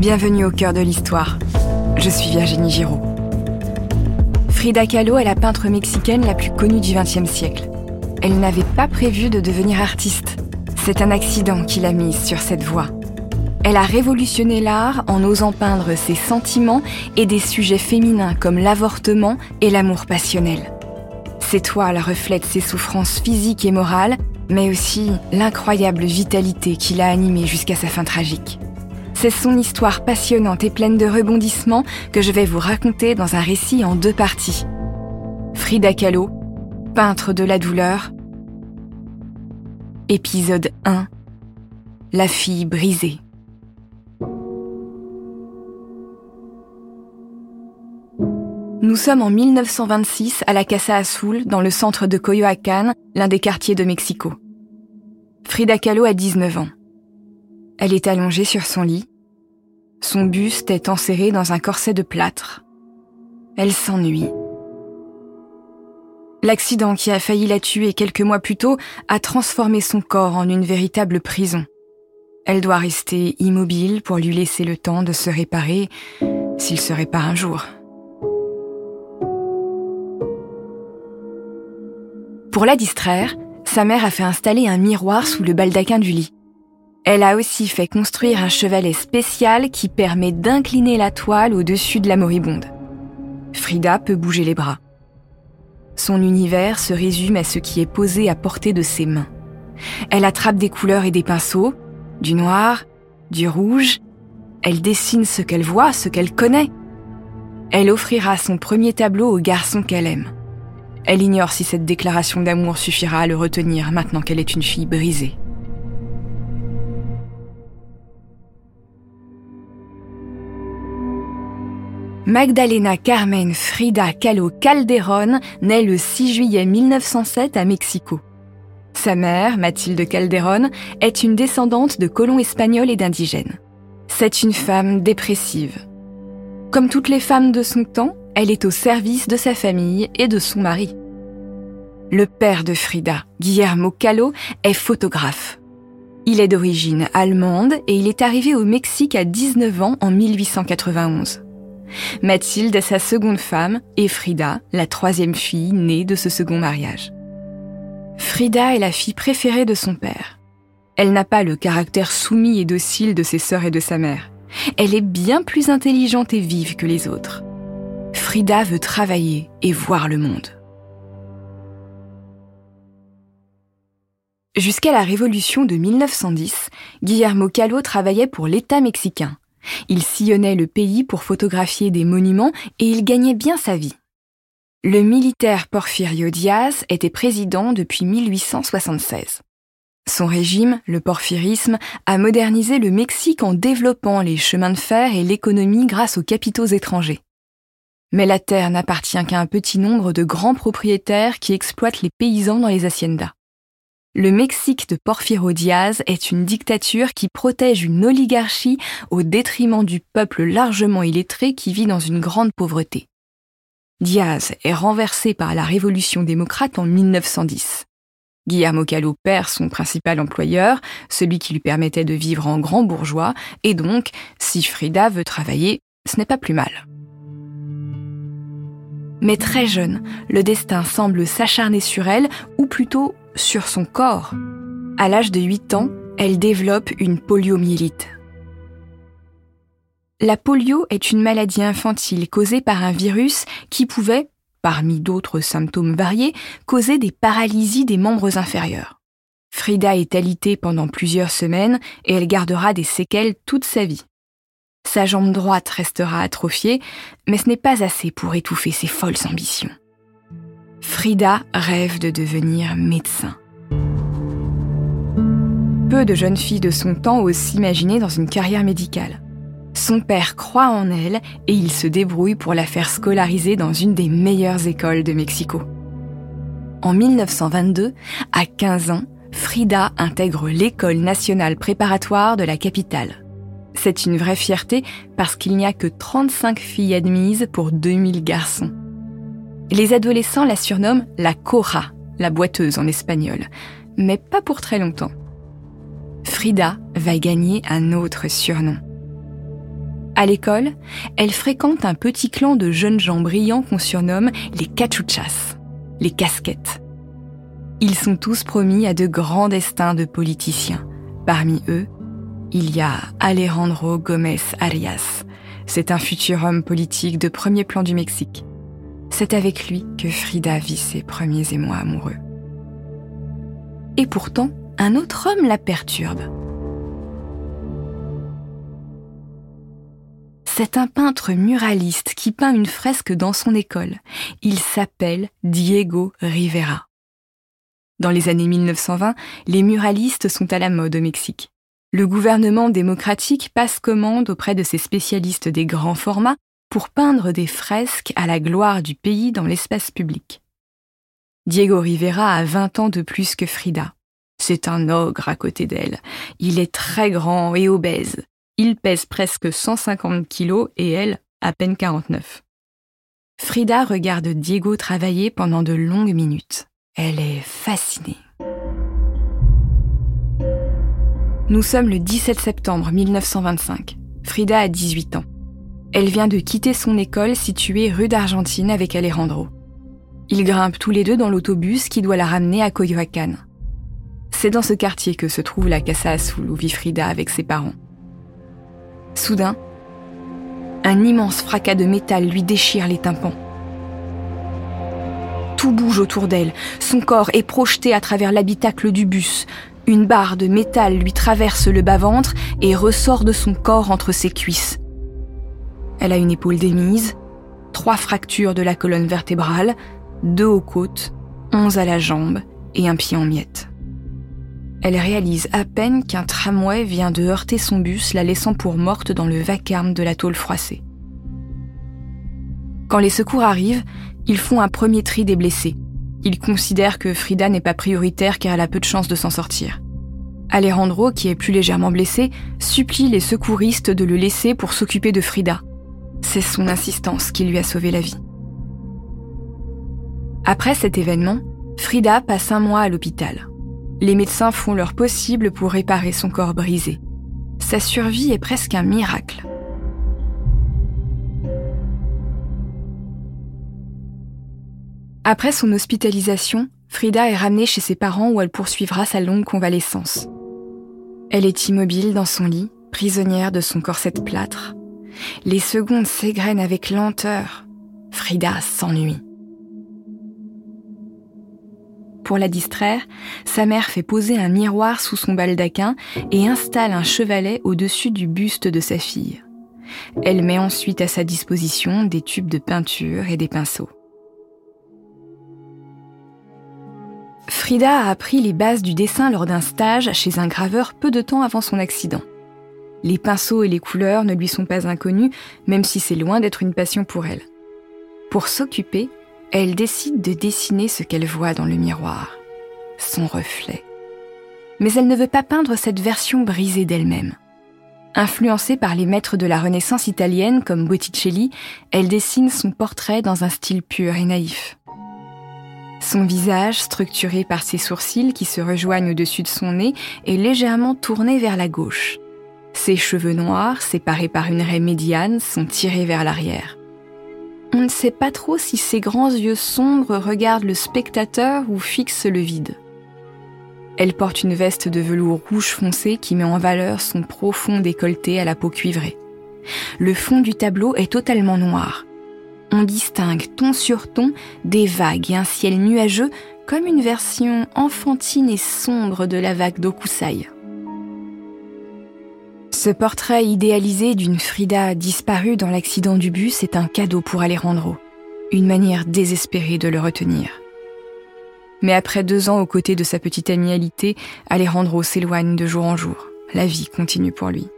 Bienvenue au cœur de l'histoire. Je suis Virginie Giraud. Frida Kahlo est la peintre mexicaine la plus connue du XXe siècle. Elle n'avait pas prévu de devenir artiste. C'est un accident qui l'a mise sur cette voie. Elle a révolutionné l'art en osant peindre ses sentiments et des sujets féminins comme l'avortement et l'amour passionnel. Ses toiles reflètent ses souffrances physiques et morales, mais aussi l'incroyable vitalité qui l'a animée jusqu'à sa fin tragique. C'est son histoire passionnante et pleine de rebondissements que je vais vous raconter dans un récit en deux parties. Frida Kahlo, peintre de la douleur. Épisode 1. La fille brisée. Nous sommes en 1926 à la Casa Azul, dans le centre de Coyoacán, l'un des quartiers de Mexico. Frida Kahlo a 19 ans. Elle est allongée sur son lit, son buste est enserré dans un corset de plâtre. Elle s'ennuie. L'accident qui a failli la tuer quelques mois plus tôt a transformé son corps en une véritable prison. Elle doit rester immobile pour lui laisser le temps de se réparer, s'il se répare un jour. Pour la distraire, sa mère a fait installer un miroir sous le baldaquin du lit. Elle a aussi fait construire un chevalet spécial qui permet d'incliner la toile au-dessus de la moribonde. Frida peut bouger les bras. Son univers se résume à ce qui est posé à portée de ses mains. Elle attrape des couleurs et des pinceaux, du noir, du rouge. Elle dessine ce qu'elle voit, ce qu'elle connaît. Elle offrira son premier tableau au garçon qu'elle aime. Elle ignore si cette déclaration d'amour suffira à le retenir maintenant qu'elle est une fille brisée. Magdalena Carmen Frida Kahlo Calderón naît le 6 juillet 1907 à Mexico. Sa mère, Mathilde Calderón, est une descendante de colons espagnols et d'indigènes. C'est une femme dépressive. Comme toutes les femmes de son temps, elle est au service de sa famille et de son mari. Le père de Frida, Guillermo Kahlo, est photographe. Il est d'origine allemande et il est arrivé au Mexique à 19 ans en 1891. Mathilde est sa seconde femme et Frida, la troisième fille née de ce second mariage. Frida est la fille préférée de son père. Elle n'a pas le caractère soumis et docile de ses sœurs et de sa mère. Elle est bien plus intelligente et vive que les autres. Frida veut travailler et voir le monde. Jusqu'à la révolution de 1910, Guillermo Calvo travaillait pour l'État mexicain. Il sillonnait le pays pour photographier des monuments et il gagnait bien sa vie. Le militaire Porfirio Diaz était président depuis 1876. Son régime, le porphyrisme, a modernisé le Mexique en développant les chemins de fer et l'économie grâce aux capitaux étrangers. Mais la terre n'appartient qu'à un petit nombre de grands propriétaires qui exploitent les paysans dans les haciendas. Le Mexique de Porfirio Diaz est une dictature qui protège une oligarchie au détriment du peuple largement illettré qui vit dans une grande pauvreté. Diaz est renversé par la révolution démocrate en 1910. Guillermo Callo perd son principal employeur, celui qui lui permettait de vivre en grand bourgeois, et donc, si Frida veut travailler, ce n'est pas plus mal. Mais très jeune, le destin semble s'acharner sur elle, ou plutôt sur son corps. À l'âge de 8 ans, elle développe une poliomyélite. La polio est une maladie infantile causée par un virus qui pouvait, parmi d'autres symptômes variés, causer des paralysies des membres inférieurs. Frida est alitée pendant plusieurs semaines et elle gardera des séquelles toute sa vie. Sa jambe droite restera atrophiée, mais ce n'est pas assez pour étouffer ses folles ambitions. Frida rêve de devenir médecin. Peu de jeunes filles de son temps osent s'imaginer dans une carrière médicale. Son père croit en elle et il se débrouille pour la faire scolariser dans une des meilleures écoles de Mexico. En 1922, à 15 ans, Frida intègre l'école nationale préparatoire de la capitale. C'est une vraie fierté parce qu'il n'y a que 35 filles admises pour 2000 garçons. Les adolescents la surnomment la Cora, la boiteuse en espagnol, mais pas pour très longtemps. Frida va gagner un autre surnom. À l'école, elle fréquente un petit clan de jeunes gens brillants qu'on surnomme les cachuchas, les casquettes. Ils sont tous promis à de grands destins de politiciens. Parmi eux, il y a Alejandro Gomez Arias. C'est un futur homme politique de premier plan du Mexique. C'est avec lui que Frida vit ses premiers émois amoureux. Et pourtant, un autre homme la perturbe. C'est un peintre muraliste qui peint une fresque dans son école. Il s'appelle Diego Rivera. Dans les années 1920, les muralistes sont à la mode au Mexique. Le gouvernement démocratique passe commande auprès de ses spécialistes des grands formats pour peindre des fresques à la gloire du pays dans l'espace public. Diego Rivera a 20 ans de plus que Frida. C'est un ogre à côté d'elle. Il est très grand et obèse. Il pèse presque 150 kilos et elle, à peine 49. Frida regarde Diego travailler pendant de longues minutes. Elle est fascinée. Nous sommes le 17 septembre 1925. Frida a 18 ans. Elle vient de quitter son école située rue d'Argentine avec Alejandro. Ils grimpent tous les deux dans l'autobus qui doit la ramener à Coyoacán. C'est dans ce quartier que se trouve la Casa Azul où vit Frida avec ses parents. Soudain, un immense fracas de métal lui déchire les tympans. Tout bouge autour d'elle, son corps est projeté à travers l'habitacle du bus, une barre de métal lui traverse le bas-ventre et ressort de son corps entre ses cuisses. Elle a une épaule démise, trois fractures de la colonne vertébrale, deux aux côtes, onze à la jambe et un pied en miettes. Elle réalise à peine qu'un tramway vient de heurter son bus, la laissant pour morte dans le vacarme de la tôle froissée. Quand les secours arrivent, ils font un premier tri des blessés. Ils considèrent que Frida n'est pas prioritaire car elle a peu de chances de s'en sortir. Alejandro, qui est plus légèrement blessé, supplie les secouristes de le laisser pour s'occuper de Frida. C'est son insistance qui lui a sauvé la vie. Après cet événement, Frida passe un mois à l'hôpital. Les médecins font leur possible pour réparer son corps brisé. Sa survie est presque un miracle. Après son hospitalisation, Frida est ramenée chez ses parents où elle poursuivra sa longue convalescence. Elle est immobile dans son lit, prisonnière de son corset plâtre. Les secondes s'égrènent avec lenteur. Frida s'ennuie. Pour la distraire, sa mère fait poser un miroir sous son baldaquin et installe un chevalet au-dessus du buste de sa fille. Elle met ensuite à sa disposition des tubes de peinture et des pinceaux. Frida a appris les bases du dessin lors d'un stage chez un graveur peu de temps avant son accident. Les pinceaux et les couleurs ne lui sont pas inconnus, même si c'est loin d'être une passion pour elle. Pour s'occuper, elle décide de dessiner ce qu'elle voit dans le miroir, son reflet. Mais elle ne veut pas peindre cette version brisée d'elle-même. Influencée par les maîtres de la Renaissance italienne comme Botticelli, elle dessine son portrait dans un style pur et naïf. Son visage, structuré par ses sourcils qui se rejoignent au-dessus de son nez, est légèrement tourné vers la gauche. Ses cheveux noirs, séparés par une raie médiane, sont tirés vers l'arrière. On ne sait pas trop si ses grands yeux sombres regardent le spectateur ou fixent le vide. Elle porte une veste de velours rouge foncé qui met en valeur son profond décolleté à la peau cuivrée. Le fond du tableau est totalement noir on distingue ton sur ton des vagues et un ciel nuageux comme une version enfantine et sombre de la vague d'Okusai. Ce portrait idéalisé d'une Frida disparue dans l'accident du bus est un cadeau pour Alejandro, une manière désespérée de le retenir. Mais après deux ans aux côtés de sa petite amie Alité, Alejandro s'éloigne de jour en jour. La vie continue pour lui.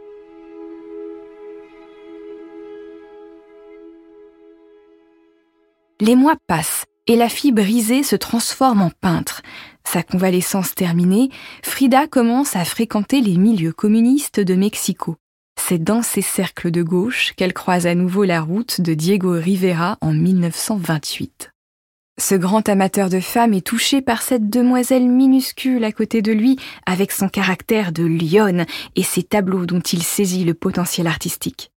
Les mois passent et la fille brisée se transforme en peintre. Sa convalescence terminée, Frida commence à fréquenter les milieux communistes de Mexico. C'est dans ces cercles de gauche qu'elle croise à nouveau la route de Diego Rivera en 1928. Ce grand amateur de femmes est touché par cette demoiselle minuscule à côté de lui, avec son caractère de lionne et ses tableaux dont il saisit le potentiel artistique.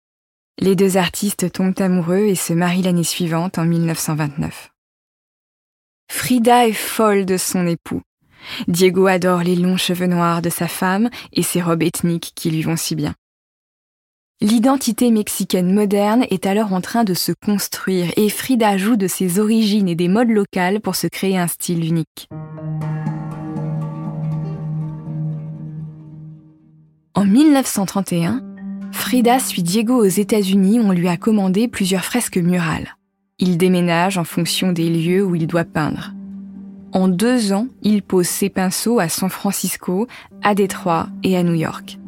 Les deux artistes tombent amoureux et se marient l'année suivante, en 1929. Frida est folle de son époux. Diego adore les longs cheveux noirs de sa femme et ses robes ethniques qui lui vont si bien. L'identité mexicaine moderne est alors en train de se construire et Frida joue de ses origines et des modes locales pour se créer un style unique. En 1931, Frida suit Diego aux États-Unis où on lui a commandé plusieurs fresques murales. Il déménage en fonction des lieux où il doit peindre. En deux ans, il pose ses pinceaux à San Francisco, à Détroit et à New York.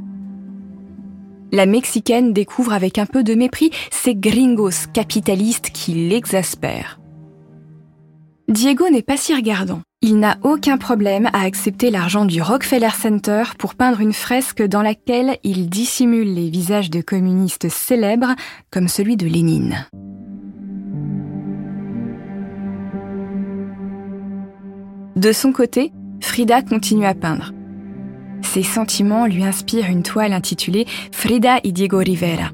La Mexicaine découvre avec un peu de mépris ces gringos capitalistes qui l'exaspèrent. Diego n'est pas si regardant. Il n'a aucun problème à accepter l'argent du Rockefeller Center pour peindre une fresque dans laquelle il dissimule les visages de communistes célèbres comme celui de Lénine. De son côté, Frida continue à peindre. Ses sentiments lui inspirent une toile intitulée Frida y Diego Rivera.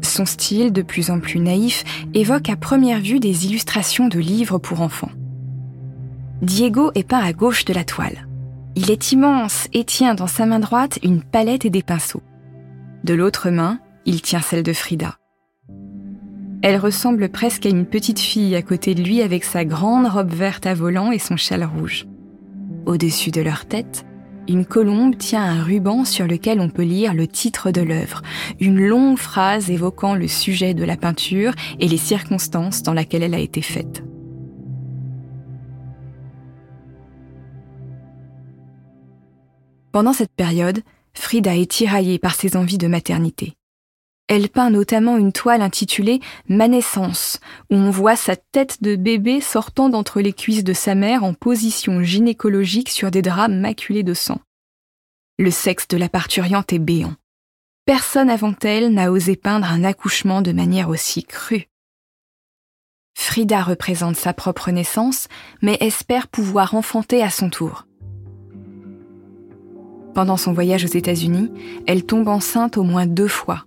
Son style, de plus en plus naïf, évoque à première vue des illustrations de livres pour enfants. Diego est peint à gauche de la toile. Il est immense et tient dans sa main droite une palette et des pinceaux. De l'autre main, il tient celle de Frida. Elle ressemble presque à une petite fille à côté de lui avec sa grande robe verte à volant et son châle rouge. Au-dessus de leur tête, une colombe tient un ruban sur lequel on peut lire le titre de l'œuvre, une longue phrase évoquant le sujet de la peinture et les circonstances dans lesquelles elle a été faite. Pendant cette période, Frida est tiraillée par ses envies de maternité. Elle peint notamment une toile intitulée Ma naissance, où on voit sa tête de bébé sortant d'entre les cuisses de sa mère en position gynécologique sur des draps maculés de sang. Le sexe de la parturiante est béant. Personne avant elle n'a osé peindre un accouchement de manière aussi crue. Frida représente sa propre naissance, mais espère pouvoir enfanter à son tour. Pendant son voyage aux États-Unis, elle tombe enceinte au moins deux fois.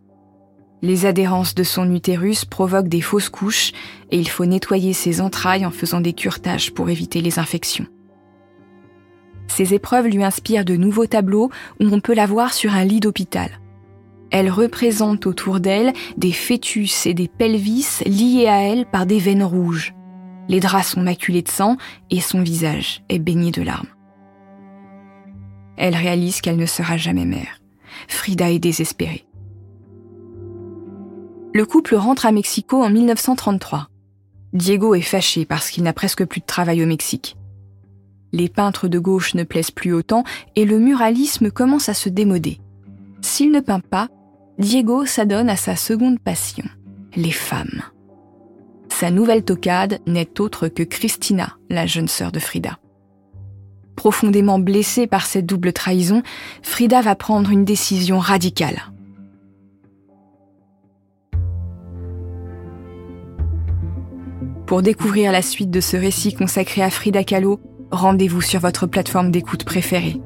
Les adhérences de son utérus provoquent des fausses couches et il faut nettoyer ses entrailles en faisant des curetages pour éviter les infections. Ces épreuves lui inspirent de nouveaux tableaux où on peut la voir sur un lit d'hôpital. Elle représente autour d'elle des fœtus et des pelvis liés à elle par des veines rouges. Les draps sont maculés de sang et son visage est baigné de larmes. Elle réalise qu'elle ne sera jamais mère. Frida est désespérée. Le couple rentre à Mexico en 1933. Diego est fâché parce qu'il n'a presque plus de travail au Mexique. Les peintres de gauche ne plaisent plus autant et le muralisme commence à se démoder. S'il ne peint pas, Diego s'adonne à sa seconde passion, les femmes. Sa nouvelle tocade n'est autre que Christina, la jeune sœur de Frida. Profondément blessée par cette double trahison, Frida va prendre une décision radicale. Pour découvrir la suite de ce récit consacré à Frida Kahlo, rendez-vous sur votre plateforme d'écoute préférée.